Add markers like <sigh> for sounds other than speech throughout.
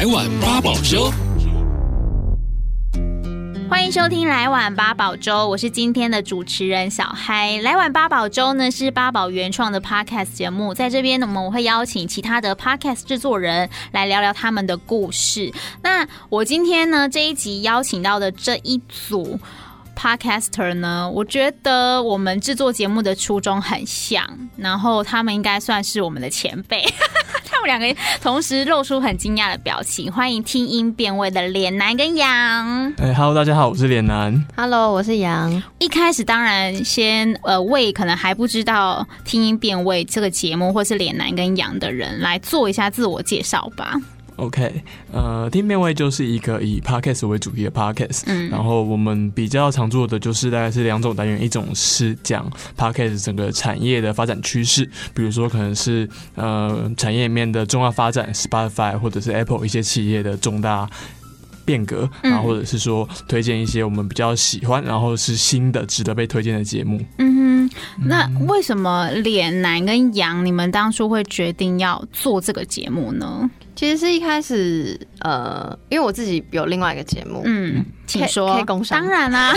来碗八宝粥。欢迎收听《来碗八宝粥》，我是今天的主持人小嗨。《来碗八宝粥》呢是八宝原创的 podcast 节目，在这边呢我们会邀请其他的 podcast 制作人来聊聊他们的故事。那我今天呢这一集邀请到的这一组。Podcaster 呢，我觉得我们制作节目的初衷很像，然后他们应该算是我们的前辈。<laughs> 他们两个同时露出很惊讶的表情。欢迎听音辨位的脸男跟杨。哎，Hello，大家好，我是脸男。Hello，我是杨。一开始当然先呃为可能还不知道听音辨位这个节目或是脸男跟杨的人来做一下自我介绍吧。OK，呃，听面位就是一个以 Podcast 为主题的 Podcast，嗯，然后我们比较常做的就是大概是两种单元，一种是讲 Podcast 整个产业的发展趋势，比如说可能是呃产业里面的重要发展，Spotify 或者是 Apple 一些企业的重大变革，然后或者是说推荐一些我们比较喜欢，然后是新的值得被推荐的节目。嗯哼，那为什么脸男跟杨你们当初会决定要做这个节目呢？其实是一开始，呃，因为我自己有另外一个节目，嗯，请说，可以工商，当然啦、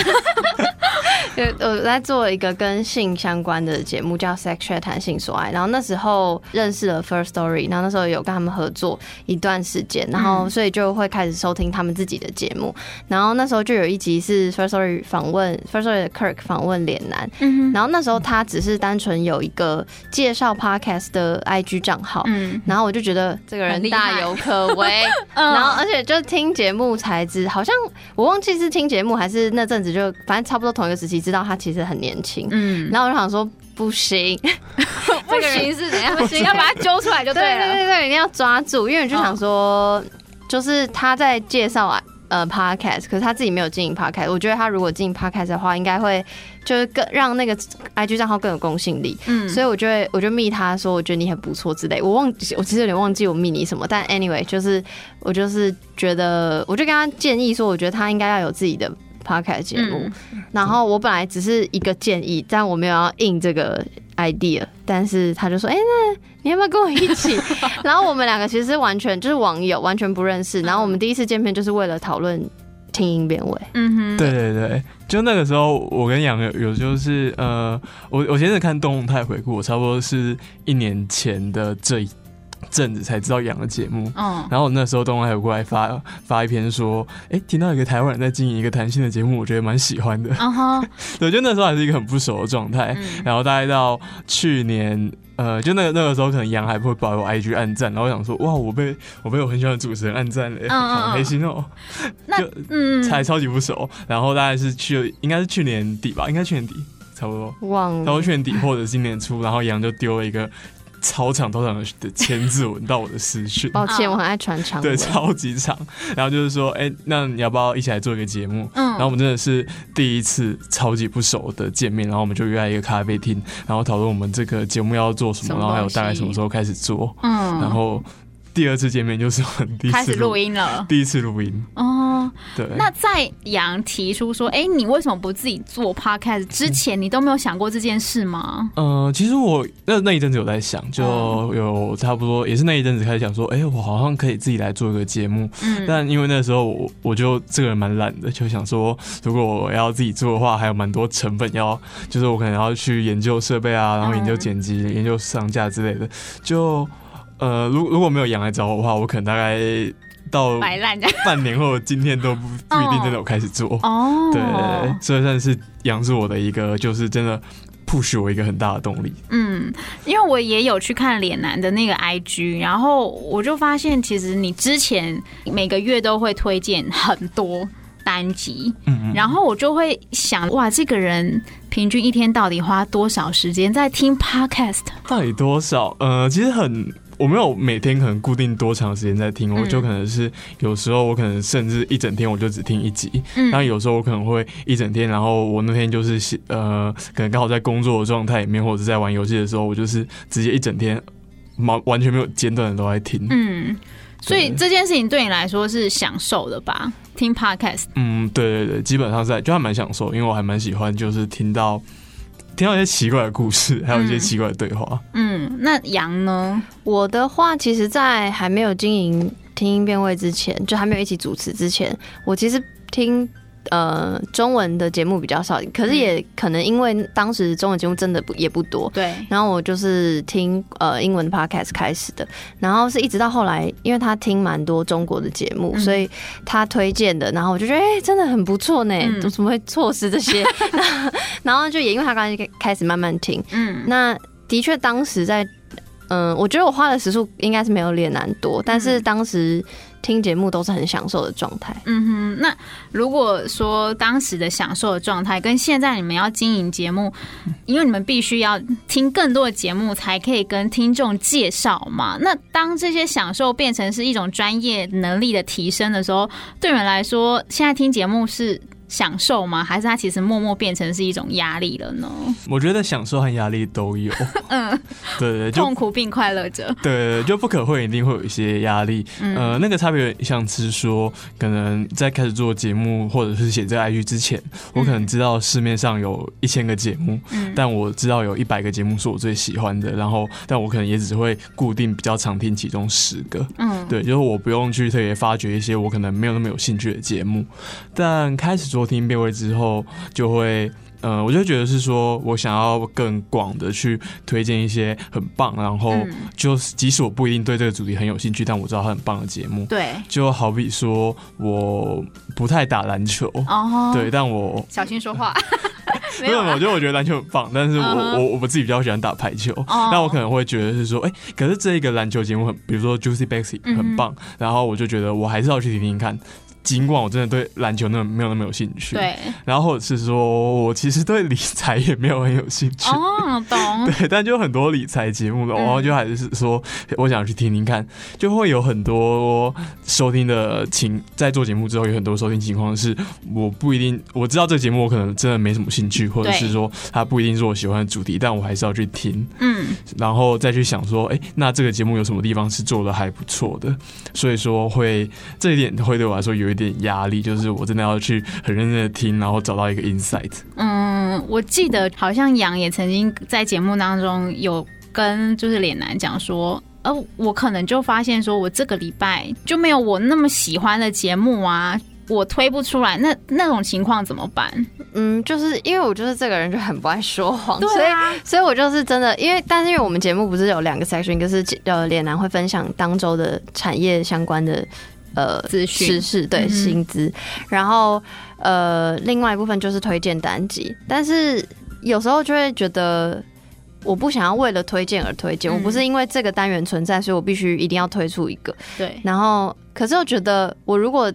<laughs> <laughs> 啊。我在做一个跟性相关的节目，叫《Sex Chat 谈性所爱》。然后那时候认识了 First Story，然后那时候有跟他们合作一段时间，然后所以就会开始收听他们自己的节目。然后那时候就有一集是 First Story 访问 First Story 的 Kirk 访问脸男，然后那时候他只是单纯有一个介绍 Podcast 的 IG 账号，嗯，然后我就觉得这个人大有可为，<laughs> 然后而且就听节目才知，好像我忘记是听节目还是那阵子就反正差不多同一个时期。知道他其实很年轻，嗯，然后我就想说不行，不行 <laughs> 是怎样？不行，要把他揪出来就对了，对对对，一定要抓住，因为我就想说，就是他在介绍啊，呃，podcast，可是他自己没有经营 podcast，我觉得他如果经营 podcast 的话，应该会就是更让那个 IG 账号更有公信力，嗯，所以我就会我就密他说，我觉得你很不错之类，我忘记我其实有点忘记我密你什么，但 anyway 就是我就是觉得，我就跟他建议说，我觉得他应该要有自己的。Podcast 节目，然后我本来只是一个建议，但我没有要印这个 idea，但是他就说：“哎、欸，那你要不要跟我一起？” <laughs> 然后我们两个其实完全就是网友，完全不认识。然后我们第一次见面就是为了讨论听音辨位。嗯哼，对对对，就那个时候我跟杨有有就是呃，我我先是看动态回顾，我差不多是一年前的这一。阵子才知道杨的节目，嗯，然后我那时候东方还有过来发发一篇说，哎、欸，听到一个台湾人在经营一个谈性的节目，我觉得蛮喜欢的，嗯哼，<laughs> 对，就那时候还是一个很不熟的状态，嗯、然后大概到去年，呃，就那个那个时候可能杨还不会把我 IG 暗赞，然后我想说，哇，我被我被我很喜欢的主持人暗赞了，好开心哦，就嗯，才超级不熟，然后大概是去应该是去年底吧，应该去年底差不多，忘了，然后去年底或者今年初，然后杨就丢了一个。超长超长的千字文到我的私讯，<laughs> 抱歉，我很爱传长。对，超级长。然后就是说，哎、欸，那你要不要一起来做一个节目？嗯，然后我们真的是第一次超级不熟的见面，然后我们就约在一个咖啡厅，然后讨论我们这个节目要做什么，什么然后还有大概什么时候开始做。嗯，然后。第二次见面就是我第一次开始录音了，第一次录音哦。对，那在杨提出说，哎、欸，你为什么不自己做 podcast 之前，你都没有想过这件事吗？嗯、呃，其实我那那一阵子有在想，就有差不多也是那一阵子开始想说，哎、欸，我好像可以自己来做一个节目。嗯，但因为那时候我我就这个人蛮懒的，就想说，如果我要自己做的话，还有蛮多成本要，就是我可能要去研究设备啊，然后研究剪辑、嗯、研究上架之类的，就。呃，如如果没有羊来找我的话，我可能大概到半年后今天都不不一定真的有开始做哦。对，所以算是羊是我的一个，就是真的 push 我一个很大的动力。嗯，因为我也有去看脸男的那个 IG，然后我就发现，其实你之前每个月都会推荐很多单集，嗯嗯，然后我就会想，哇，这个人平均一天到底花多少时间在听 Podcast？到底多少？呃，其实很。我没有每天可能固定多长时间在听，我就可能是有时候我可能甚至一整天我就只听一集，嗯，然后有时候我可能会一整天，然后我那天就是呃，可能刚好在工作的状态里面，或者是在玩游戏的时候，我就是直接一整天完完全没有间断的都在听，嗯，所以这件事情对你来说是享受的吧？听 Podcast，嗯，对对对，基本上在就还蛮享受，因为我还蛮喜欢就是听到。听到一些奇怪的故事，还有一些奇怪的对话。嗯，嗯，那羊呢？我的话，其实，在还没有经营听音辨位之前，就还没有一起主持之前，我其实听。呃，中文的节目比较少，可是也可能因为当时中文节目真的不也不多，对。然后我就是听呃英文的 podcast 开始的，然后是一直到后来，因为他听蛮多中国的节目，嗯、所以他推荐的，然后我就觉得哎、欸，真的很不错呢，嗯、怎么会错失这些？<laughs> 然后就也因为他刚才开始慢慢听，嗯，那的确当时在，嗯、呃，我觉得我花的时数应该是没有脸男多，但是当时。听节目都是很享受的状态。嗯哼，那如果说当时的享受的状态跟现在你们要经营节目，因为你们必须要听更多的节目才可以跟听众介绍嘛。那当这些享受变成是一种专业能力的提升的时候，对你们来说，现在听节目是享受吗？还是它其实默默变成是一种压力了呢？我觉得享受和压力都有。<laughs> 嗯，对，对对，痛苦并快乐着。对，对，就不可会一定会有一些压力。嗯、呃，那个差别像是说，可能在开始做节目或者是写这个 IG 之前，我可能知道市面上有一千个节目，嗯、但我知道有一百个节目是我最喜欢的，然后但我可能也只会固定比较常听其中十个。嗯，对，就是我不用去特别发掘一些我可能没有那么有兴趣的节目，但开始做。听音辨位之后，就会，呃，我就觉得是说，我想要更广的去推荐一些很棒，然后就即使我不一定对这个主题很有兴趣，但我知道它很棒的节目。对，就好比说，我不太打篮球，哦，对，但我小心说话。<laughs> 没有，我觉得我觉得篮球很棒，但是我我我自己比较喜欢打排球，那我可能会觉得是说，哎，可是这一个篮球节目很，比如说 Juicy Basket 很棒，然后我就觉得我还是要去听听看。尽管我真的对篮球那么没有那么有兴趣，对，然后或者是说我其实对理财也没有很有兴趣，哦，懂，<laughs> 对，但就很多理财节目，然后就还是说我想去听听看，就会有很多收听的情，在做节目之后有很多收听情况是我不一定我知道这个节目我可能真的没什么兴趣，或者是说它不一定是我喜欢的主题，但我还是要去听，嗯，然后再去想说，哎，那这个节目有什么地方是做的还不错的，所以说会这一点会对我来说有点压力，就是我真的要去很认真的听，然后找到一个 insight。嗯，我记得好像杨也曾经在节目当中有跟就是脸男讲说，呃，我可能就发现说我这个礼拜就没有我那么喜欢的节目啊，我推不出来，那那种情况怎么办？嗯，就是因为我就是这个人就很不爱说谎，对啊，所以所以我就是真的，因为但是因为我们节目不是有两个 section，一个是呃脸男会分享当周的产业相关的。呃，资讯知识对薪资，然后呃，另外一部分就是推荐单集，但是有时候就会觉得，我不想要为了推荐而推荐，嗯、我不是因为这个单元存在，所以我必须一定要推出一个。对，然后可是我觉得，我如果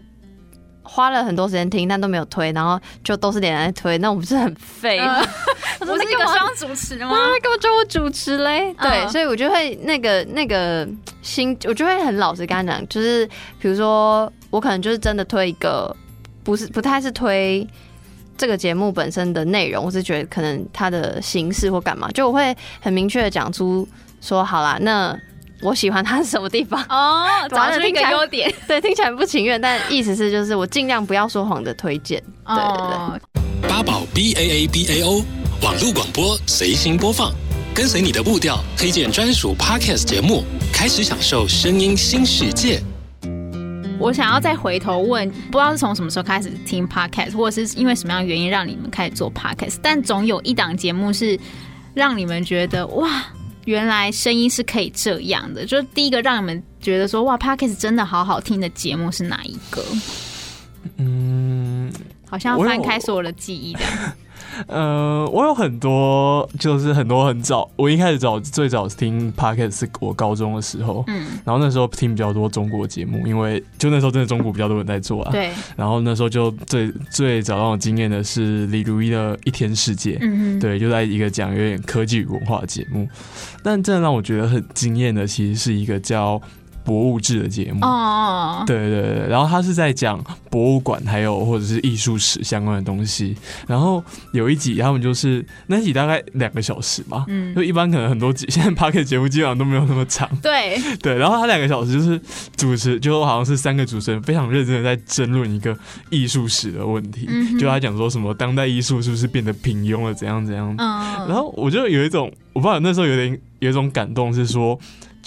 花了很多时间听，但都没有推，然后就都是脸男推，那我不是很废 <laughs> 吗？我说那个双主持吗？干嘛叫我主持嘞？对，嗯、所以我就会那个那个心，我就会很老实跟他讲，就是比如说我可能就是真的推一个，不是不太是推这个节目本身的内容，我是觉得可能它的形式或干嘛，就我会很明确的讲出说，好啦，那。我喜欢他是什么地方哦？<laughs> 找出一个优点，<laughs> 对，听起来不情愿，但意思是就是我尽量不要说谎的推荐。对对对。八宝 B A A B A O 网络广播随心播放，跟随你的步调，推荐专属 Podcast 节目，开始享受声音新世界。我想要再回头问，不知道是从什么时候开始听 Podcast，或者是因为什么样的原因让你们开始做 Podcast？但总有一档节目是让你们觉得哇。原来声音是可以这样的，就是第一个让你们觉得说哇，Parkes 真的好好听的节目是哪一个？嗯，好像要翻开所有的记忆的。呃，我有很多，就是很多很早，我一开始早最早听 Podcast 是我高中的时候，嗯，然后那时候听比较多中国节目，因为就那时候真的中国比较多人在做啊，对，然后那时候就最最早让我惊艳的是李如一的一天世界，嗯嗯，对，就在一个讲有点科技与文化的节目，但真的让我觉得很惊艳的，其实是一个叫。博物志的节目哦，对对对，然后他是在讲博物馆还有或者是艺术史相关的东西。然后有一集他们就是那一集大概两个小时吧，嗯，就一般可能很多集 <laughs> 现在 Podcast 节目基本上都没有那么长，对 <laughs> 对。然后他两个小时就是主持，就好像是三个主持人非常认真的在争论一个艺术史的问题，嗯、就他讲说什么当代艺术是不是变得平庸了，怎样怎样。嗯，然后我就有一种我不知道那时候有点有一种感动是说。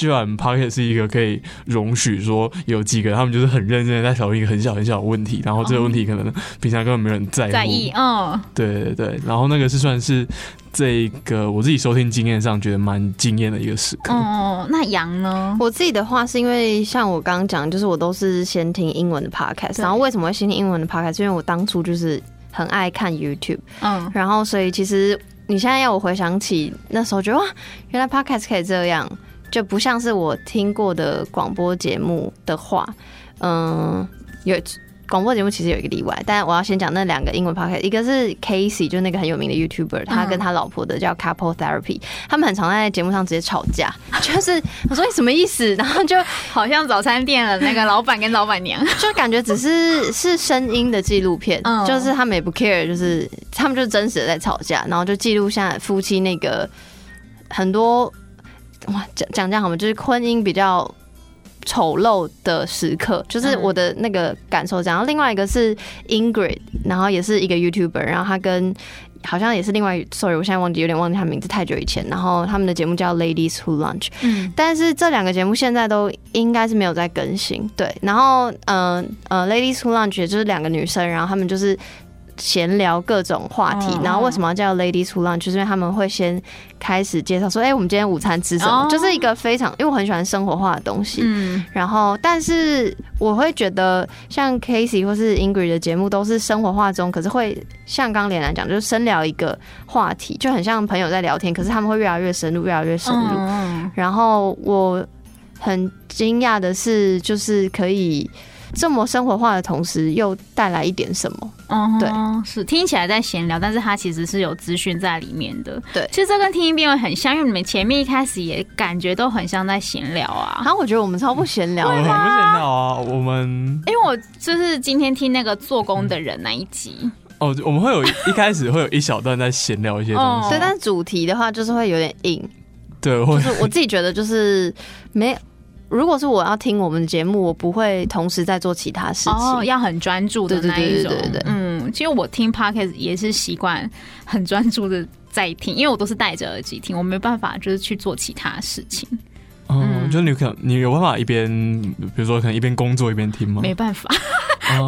居然 Pocket 是一个可以容许说有几个他们就是很认真的在讨论一个很小很小的问题，然后这个问题可能平常根本没有人在乎。在意，嗯，对对对，然后那个是算是这个我自己收听经验上觉得蛮惊艳的一个时刻。哦，那杨呢？我自己的话是因为像我刚刚讲，就是我都是先听英文的 Podcast，然后为什么会先听英文的 Podcast？因为我当初就是很爱看 YouTube，嗯，然后所以其实。你现在要我回想起那时候，觉得哇，原来 Podcast 可以这样，就不像是我听过的广播节目的话，嗯，有广播节目其实有一个例外，但我要先讲那两个英文 Podcast，一个是 Casey，就那个很有名的 YouTuber，他跟他老婆的叫 Couple Therapy，他们很常在节目上直接吵架，<laughs> 就是我说你什么意思，然后就 <laughs> 好像早餐店的那个老板跟老板娘，<laughs> 就感觉只是是声音的纪录片，就是他们也不 care，就是。他们就是真实的在吵架，然后就记录下夫妻那个很多哇，讲讲这样好吗？就是婚姻比较丑陋的时刻，就是我的那个感受这样。然后另外一个是 Ingrid，然后也是一个 YouTuber，然后他跟好像也是另外，sorry，我现在忘记有点忘记他名字，太久以前。然后他们的节目叫 Ladies Who Lunch，嗯，但是这两个节目现在都应该是没有在更新。对，然后嗯呃，呃，Ladies Who Lunch 也就是两个女生，然后他们就是。闲聊各种话题，然后为什么要叫 Ladies Who Lunch？就是因为他们会先开始介绍说，哎、欸，我们今天午餐吃什么？就是一个非常，因为我很喜欢生活化的东西。嗯，然后，但是我会觉得，像 Casey 或是 Ingrid 的节目都是生活化中，可是会像刚刚连兰讲，就是深聊一个话题，就很像朋友在聊天，可是他们会越来越深入，越来越深入。然后我很惊讶的是，就是可以。这么生活化的同时，又带来一点什么？嗯，对，是听起来在闲聊，但是它其实是有资讯在里面的。对，其实这跟听音辨位很像，因为你们前面一开始也感觉都很像在闲聊啊。然后我觉得我们超不闲聊，我们不闲聊啊。我们因为我就是今天听那个做工的人那一集哦，我们会有一开始会有一小段在闲聊一些东西，对，但主题的话就是会有点硬。对，就是我自己觉得就是没。如果是我要听我们的节目，我不会同时在做其他事情，哦、要很专注的那一种。对对对对对，嗯，其实我听 Podcast 也是习惯很专注的在听，因为我都是戴着耳机听，我没办法就是去做其他事情。哦、嗯，就你可你有办法一边，比如说可能一边工作一边听吗？没办法。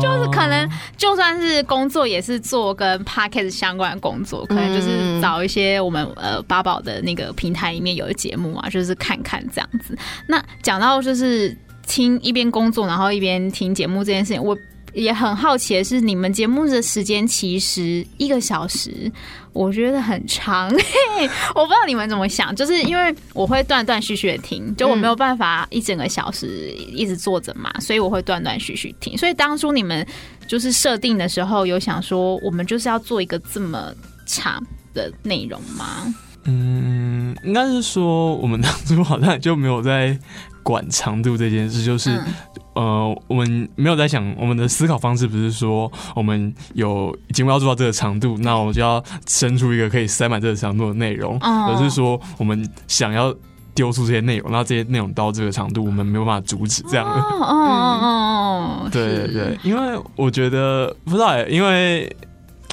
就是可能，就算是工作，也是做跟 p a c k e t 相关的工作，可能就是找一些我们呃八宝的那个平台里面有的节目啊，就是看看这样子。那讲到就是听一边工作，然后一边听节目这件事情，我。也很好奇的是，你们节目的时间其实一个小时，我觉得很长。<laughs> 我不知道你们怎么想，就是因为我会断断续续的听，就我没有办法一整个小时一直坐着嘛，所以我会断断续续听。所以当初你们就是设定的时候，有想说我们就是要做一个这么长的内容吗？嗯，应该是说我们当初好像就没有在管长度这件事，就是。嗯呃，我们没有在想，我们的思考方式不是说我们有节目要做到这个长度，那我就要生出一个可以塞满这个长度的内容，而是说我们想要丢出这些内容，那这些内容到这个长度，我们没有办法阻止这样的。哦哦哦，<laughs> 对对对，因为我觉得不知道哎，因为。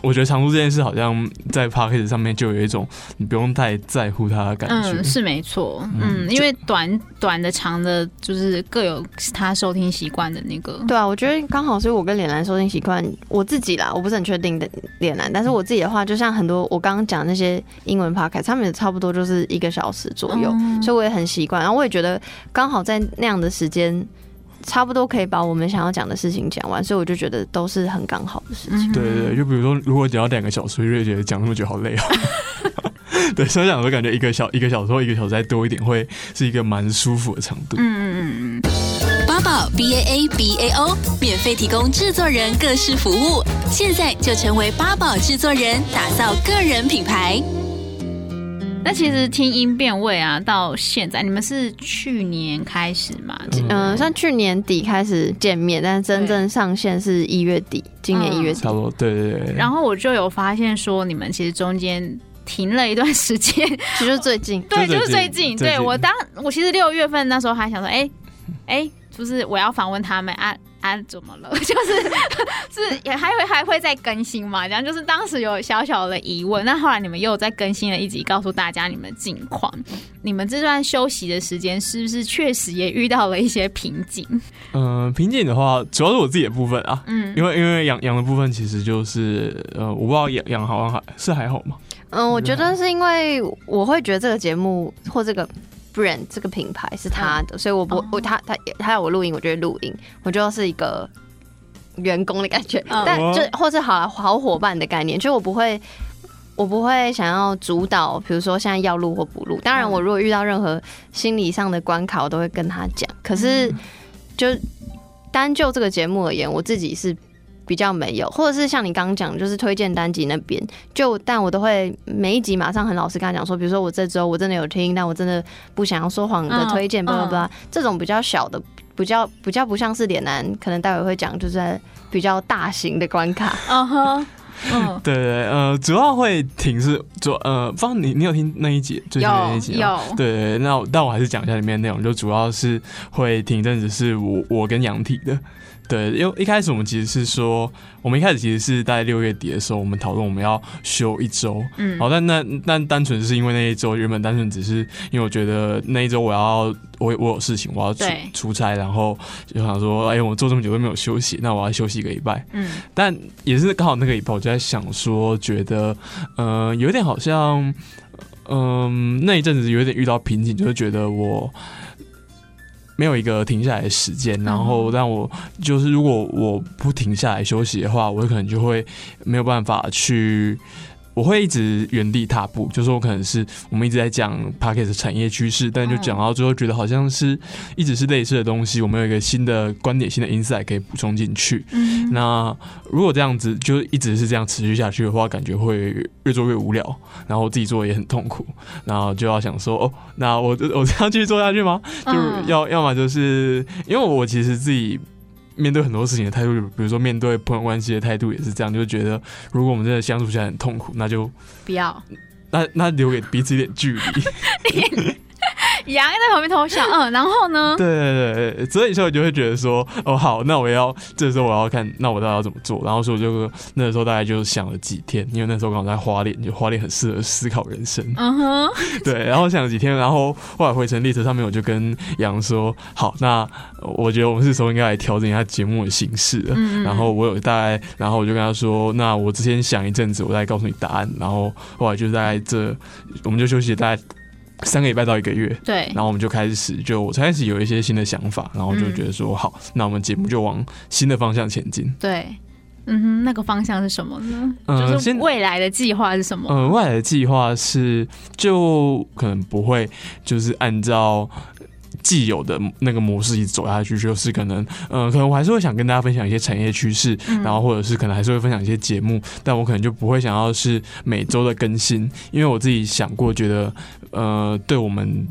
我觉得长度这件事好像在 Podcast 上面就有一种你不用太在乎它的感觉。嗯，是没错。嗯，因为短短的长的，就是各有他收听习惯的那个。对啊，我觉得刚好是我跟脸男收听习惯，我自己啦，我不是很确定的脸男，但是我自己的话，就像很多我刚刚讲那些英文 Podcast，他们也差不多就是一个小时左右，嗯、所以我也很习惯。然后我也觉得刚好在那样的时间。差不多可以把我们想要讲的事情讲完，所以我就觉得都是很刚好的事情。对对对，就比如说，如果讲到两个小时，我就觉得讲那么久好累哦。<laughs> 对，所以讲我感觉一个小一个小时或一个小时再多一点，会是一个蛮舒服的长度。嗯嗯嗯嗯。八宝 B A A B A O 免费提供制作人各式服务，现在就成为八宝制作人，打造个人品牌。那其实听音辨位啊，到现在你们是去年开始嘛？嗯，像去年底开始见面，但是真正上线是一月底，今年一月底。差不多，对对对。然后我就有发现说，你们其实中间停了一段时间，<laughs> 其实最近，对，就是最近。对我当我其实六月份那时候还想说，哎哎，就是我要访问他们啊。啊，怎么了？<laughs> 就是 <laughs> 是也还会还会再更新嘛？这样就是当时有小小的疑问。那后来你们又再更新了一集，告诉大家你们的近况。你们这段休息的时间是不是确实也遇到了一些瓶颈？嗯、<laughs> 呃，瓶颈的话，主要是我自己的部分啊。嗯，因为因为养养的部分其实就是呃，我不知道养养好像还是还好吗？嗯，我觉得是因为我会觉得这个节目或这个。Brand 这个品牌是他的，嗯、所以我不我他他他要我录音，我就会录音，我就是一个员工的感觉，嗯、但就或是好好伙伴的概念，就我不会我不会想要主导，比如说现在要录或不录。当然，我如果遇到任何心理上的关卡，我都会跟他讲。可是就单就这个节目而言，我自己是。比较没有，或者是像你刚刚讲，就是推荐单集那边，就但我都会每一集马上很老实跟他讲说，比如说我这周我真的有听，但我真的不想要说谎的推荐，巴拉巴拉，这种比较小的，比较比较不像是脸男，可能待会会讲，就是在比较大型的关卡。嗯哼，嗯，对对呃，主要会听是主呃，方你你有听那一集最近的那一集吗？有，对对，那但我还是讲一下里面的内容，就主要是会听一阵子是我我跟杨体的。对，因为一开始我们其实是说，我们一开始其实是在六月底的时候，我们讨论我们要休一周。嗯，好，但那但单纯是因为那一周原本单纯只是因为我觉得那一周我要我我有事情，我要出出差，然后就想说，哎，我做这么久都没有休息，那我要休息一个礼拜。嗯，但也是刚好那个礼拜，我就在想说，觉得嗯、呃，有点好像，嗯、呃，那一阵子有点遇到瓶颈，就是觉得我。没有一个停下来的时间，然后让我就是如果我不停下来休息的话，我可能就会没有办法去。我会一直原地踏步，就是我可能是我们一直在讲 p a c k e t 产业趋势，但就讲到最后，觉得好像是一直是类似的东西，我们有一个新的观点、新的 insight 可以补充进去。嗯，那如果这样子就一直是这样持续下去的话，感觉会越做越无聊，然后自己做也很痛苦，然后就要想说，哦，那我我这样继续做下去吗？<laughs> 就要要么就是因为我其实自己。面对很多事情的态度，比如说面对朋友关系的态度也是这样，就觉得如果我们真的相处起来很痛苦，那就不要，那那留给彼此一点距离。<laughs> 杨在旁边偷笑，嗯，然后呢？对对对，所以说我就会觉得说，哦，好，那我要这时候我要看，那我到底要怎么做？然后说我就那个时候大概就想了几天，因为那时候刚好在花莲，就花莲很适合思考人生。嗯哼，<laughs> 对，然后想了几天，然后后来回程列车上面，我就跟杨说，好，那我觉得我们是时候应该来调整一下节目的形式了。嗯，然后我有大概，然后我就跟他说，那我之前想一阵子，我再告诉你答案。然后后来就在这，我们就休息大概。三个礼拜到一个月，对，然后我们就开始，就我才开始有一些新的想法，然后就觉得说，嗯、好，那我们节目就往新的方向前进。对，嗯哼，那个方向是什么呢？嗯，就是未来的计划是什么？嗯，未来的计划是，就可能不会，就是按照。既有的那个模式一直走下去，就是可能，嗯、呃，可能我还是会想跟大家分享一些产业趋势，嗯、然后或者是可能还是会分享一些节目，但我可能就不会想要是每周的更新，因为我自己想过，觉得，呃，对我们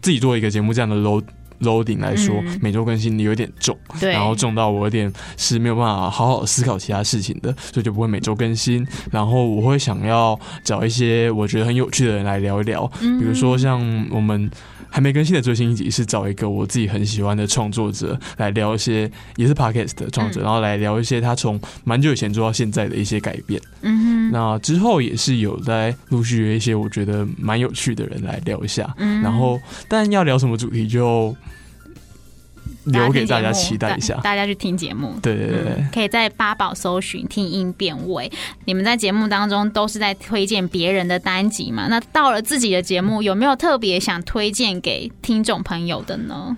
自己做一个节目这样的 load loading 来说，嗯、每周更新有点重，然后重到我有点是没有办法好好思考其他事情的，所以就不会每周更新，然后我会想要找一些我觉得很有趣的人来聊一聊，嗯、比如说像我们。还没更新的最新一集是找一个我自己很喜欢的创作者来聊一些，也是 Podcast 的创作者，嗯、然后来聊一些他从蛮久以前做到现在的一些改变。嗯哼，那之后也是有在陆续约一些我觉得蛮有趣的人来聊一下。嗯，然后但要聊什么主题就。留给大家期待一下，大家去听节目。对对对，嗯，可以在八宝搜寻听音辨位。你们在节目当中都是在推荐别人的单集嘛？那到了自己的节目，有没有特别想推荐给听众朋友的呢？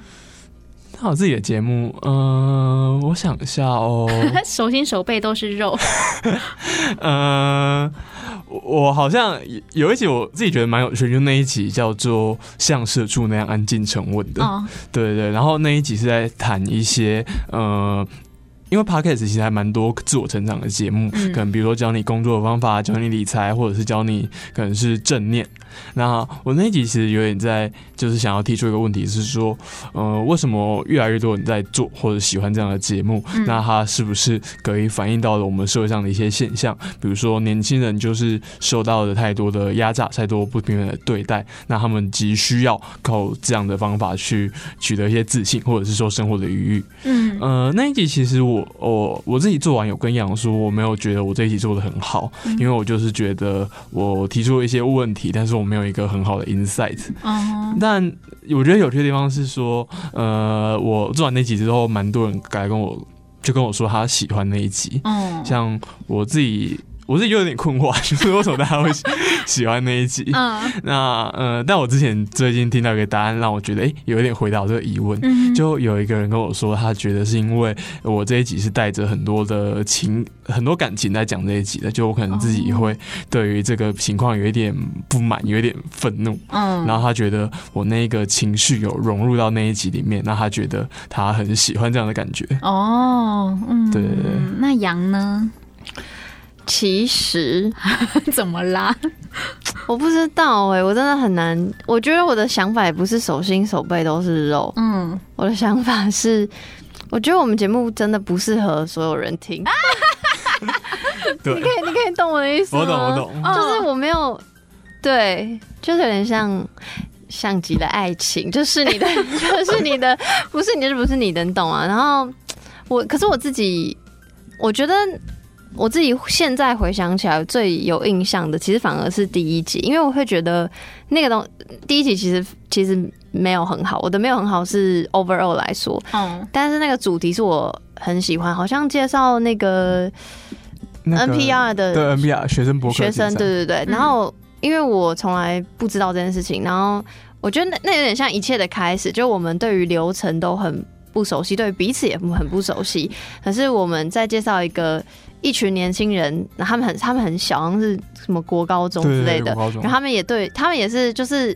那我自己的节目，嗯、呃，我想一下哦，<laughs> 手心手背都是肉，嗯。<laughs> 我好像有一集我自己觉得蛮有趣，就那一集叫做“像社畜那样安静沉稳”的，哦、对对。然后那一集是在谈一些呃，因为 Podcast 其实还蛮多自我成长的节目，嗯、可能比如说教你工作的方法，教你理财，或者是教你可能是正念，那我那一集其实有点在，就是想要提出一个问题，是说，呃，为什么越来越多人在做或者喜欢这样的节目？嗯、那它是不是可以反映到了我们社会上的一些现象？比如说，年轻人就是受到了太多的压榨，太多不平等的对待，那他们急需要靠这样的方法去取得一些自信，或者是说生活的余裕。嗯，呃，那一集其实我我我自己做完有跟杨说，我没有觉得我这一集做的很好，因为我就是觉得我提出了一些问题，但是我没有一个很好的 insight。嗯，但我觉得有些地方是说，呃，我做完那集之后，蛮多人来跟我就跟我说他喜欢那一集。嗯，像我自己。我是有点困惑，就是为什么大家会喜欢那一集？嗯，那呃，但我之前最近听到一个答案，让我觉得哎、欸，有一点回答我这个疑问。嗯，就有一个人跟我说，他觉得是因为我这一集是带着很多的情、很多感情在讲这一集的，就我可能自己会对于这个情况有一点不满，有一点愤怒。嗯，然后他觉得我那个情绪有融入到那一集里面，那他觉得他很喜欢这样的感觉。哦，嗯，对。那羊呢？其实 <laughs> 怎么啦？<laughs> 我不知道哎、欸，我真的很难。我觉得我的想法也不是手心手背都是肉。嗯，我的想法是，我觉得我们节目真的不适合所有人听。对 <laughs> 你可以，你可以懂我的意思吗？我懂，我懂。就是我没有，对，就是有点像像极了爱情，就是你的，就是你的，不是你的，不是你的，你懂啊？然后我，可是我自己，我觉得。我自己现在回想起来，最有印象的其实反而是第一集，因为我会觉得那个东第一集其实其实没有很好，我的没有很好是 overall 来说，嗯，但是那个主题是我很喜欢，好像介绍那个 NPR 的对 NPR 学生博客学生，对对对，然后因为我从来不知道这件事情，然后我觉得那那有点像一切的开始，就我们对于流程都很不熟悉，对。于彼此也很不熟悉，可是我们在介绍一个。一群年轻人，他们很他们很小，好像是什么国高中之类的，然后他们也对他们也是就是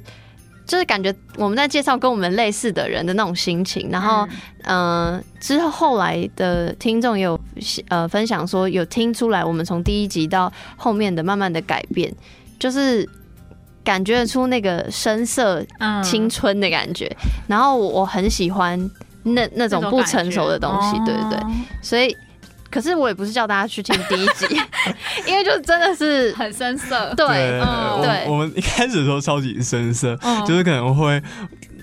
就是感觉我们在介绍跟我们类似的人的那种心情，然后嗯、呃、之后后来的听众也有呃分享说有听出来我们从第一集到后面的慢慢的改变，就是感觉出那个深色青春的感觉，然后我很喜欢那那种不成熟的东西，对对对，所以。可是我也不是叫大家去听第一集，<laughs> 因为就真的是很生涩。对，嗯，对。我们一开始的时候超级深色，就是可能会，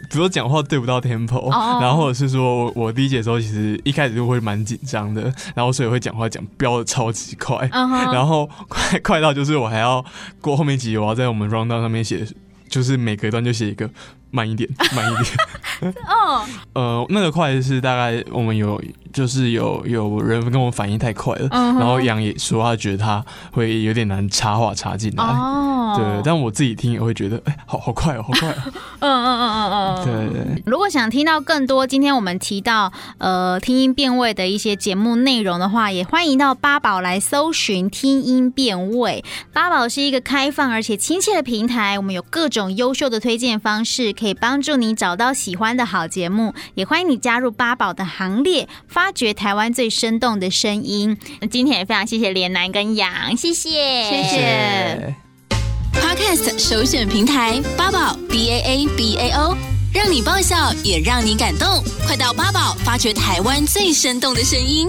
比如讲话对不到 tempo，然后或者是说我我第一节的时候其实一开始就会蛮紧张的，然后所以会讲话讲飙的超级快，然后快 <laughs> 快到就是我还要过后面几集我要在我们 rundown 上面写，就是每隔一段就写一个。慢一点，<laughs> 慢一点。<laughs> 哦，<laughs> 呃，那个快是大概我们有，就是有有人跟我反应太快了，然后杨也说他觉得他会有点难插话插进来。哦，对，但我自己听也会觉得，哎，好好快哦，好快哦。嗯嗯嗯嗯嗯，对对。如果想听到更多今天我们提到呃听音辨位的一些节目内容的话，也欢迎到八宝来搜寻听音辨位。八宝是一个开放而且亲切的平台，我们有各种优秀的推荐方式。可以帮助你找到喜欢的好节目，也欢迎你加入八宝的行列，发掘台湾最生动的声音。今天也非常谢谢连南跟杨，谢谢，谢谢。Podcast 首选平台八宝 B A A B A O，让你爆笑也让你感动，快到八宝发掘台湾最生动的声音。